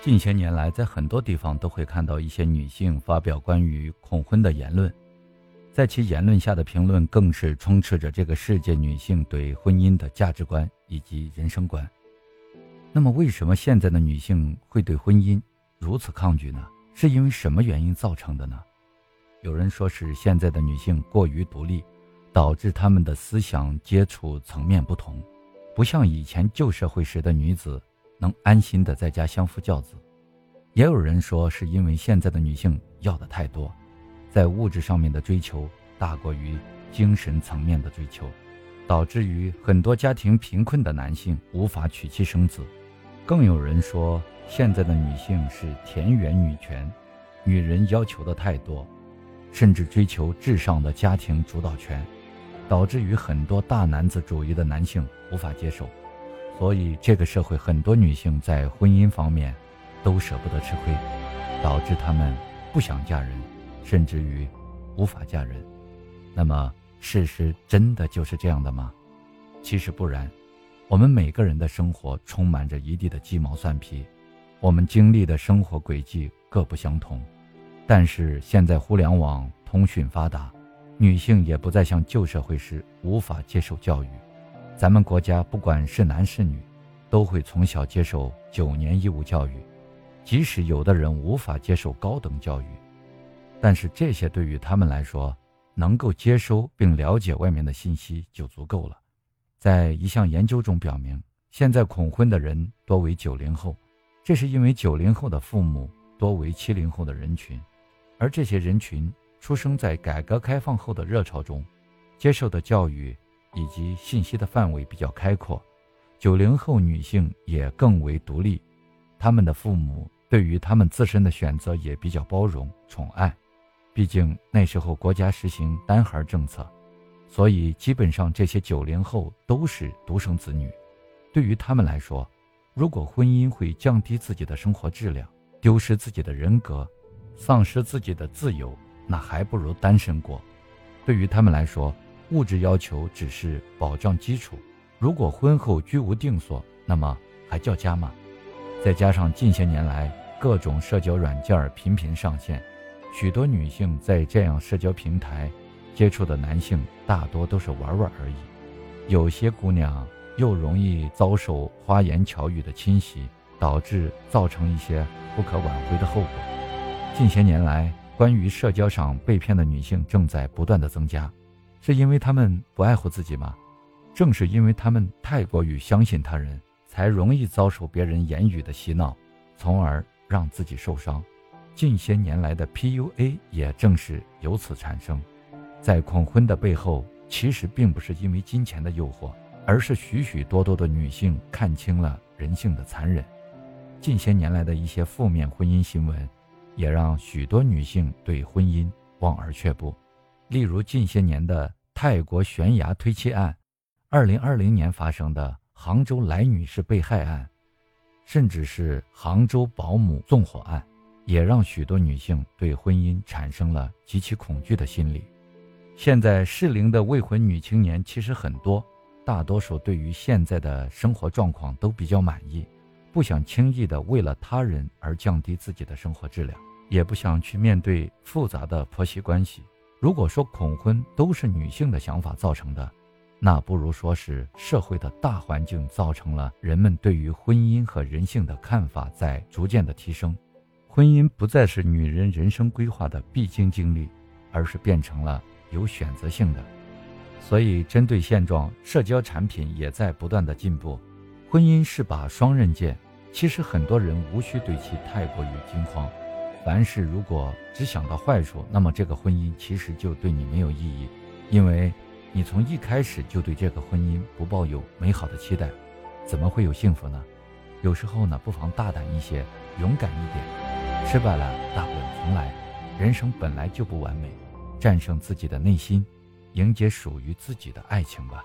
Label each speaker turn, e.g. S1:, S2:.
S1: 近些年来，在很多地方都会看到一些女性发表关于恐婚的言论，在其言论下的评论更是充斥着这个世界女性对婚姻的价值观以及人生观。那么，为什么现在的女性会对婚姻如此抗拒呢？是因为什么原因造成的呢？有人说是现在的女性过于独立，导致她们的思想接触层面不同，不像以前旧社会时的女子。能安心的在家相夫教子，也有人说是因为现在的女性要的太多，在物质上面的追求大过于精神层面的追求，导致于很多家庭贫困的男性无法娶妻生子。更有人说现在的女性是田园女权，女人要求的太多，甚至追求至上的家庭主导权，导致于很多大男子主义的男性无法接受。所以，这个社会很多女性在婚姻方面都舍不得吃亏，导致她们不想嫁人，甚至于无法嫁人。那么，事实真的就是这样的吗？其实不然。我们每个人的生活充满着一地的鸡毛蒜皮，我们经历的生活轨迹各不相同。但是现在互联网通讯发达，女性也不再像旧社会时无法接受教育。咱们国家不管是男是女，都会从小接受九年义务教育，即使有的人无法接受高等教育，但是这些对于他们来说，能够接收并了解外面的信息就足够了。在一项研究中表明，现在恐婚的人多为九零后，这是因为九零后的父母多为七零后的人群，而这些人群出生在改革开放后的热潮中，接受的教育。以及信息的范围比较开阔，九零后女性也更为独立，他们的父母对于他们自身的选择也比较包容宠爱，毕竟那时候国家实行单孩政策，所以基本上这些九零后都是独生子女。对于他们来说，如果婚姻会降低自己的生活质量，丢失自己的人格，丧失自己的自由，那还不如单身过。对于他们来说。物质要求只是保障基础，如果婚后居无定所，那么还叫家吗？再加上近些年来各种社交软件频频上线，许多女性在这样社交平台接触的男性大多都是玩玩而已。有些姑娘又容易遭受花言巧语的侵袭，导致造成一些不可挽回的后果。近些年来，关于社交上被骗的女性正在不断的增加。是因为他们不爱护自己吗？正是因为他们太过于相信他人，才容易遭受别人言语的洗脑，从而让自己受伤。近些年来的 PUA 也正是由此产生。在恐婚的背后，其实并不是因为金钱的诱惑，而是许许多多的女性看清了人性的残忍。近些年来的一些负面婚姻新闻，也让许多女性对婚姻望而却步。例如近些年的泰国悬崖推妻案，二零二零年发生的杭州来女士被害案，甚至是杭州保姆纵火案，也让许多女性对婚姻产生了极其恐惧的心理。现在适龄的未婚女青年其实很多，大多数对于现在的生活状况都比较满意，不想轻易的为了他人而降低自己的生活质量，也不想去面对复杂的婆媳关系。如果说恐婚都是女性的想法造成的，那不如说是社会的大环境造成了人们对于婚姻和人性的看法在逐渐的提升，婚姻不再是女人人生规划的必经经历，而是变成了有选择性的。所以，针对现状，社交产品也在不断的进步。婚姻是把双刃剑，其实很多人无需对其太过于惊慌。凡事如果只想到坏处，那么这个婚姻其实就对你没有意义，因为你从一开始就对这个婚姻不抱有美好的期待，怎么会有幸福呢？有时候呢，不妨大胆一些，勇敢一点，失败了大不了重来，人生本来就不完美，战胜自己的内心，迎接属于自己的爱情吧。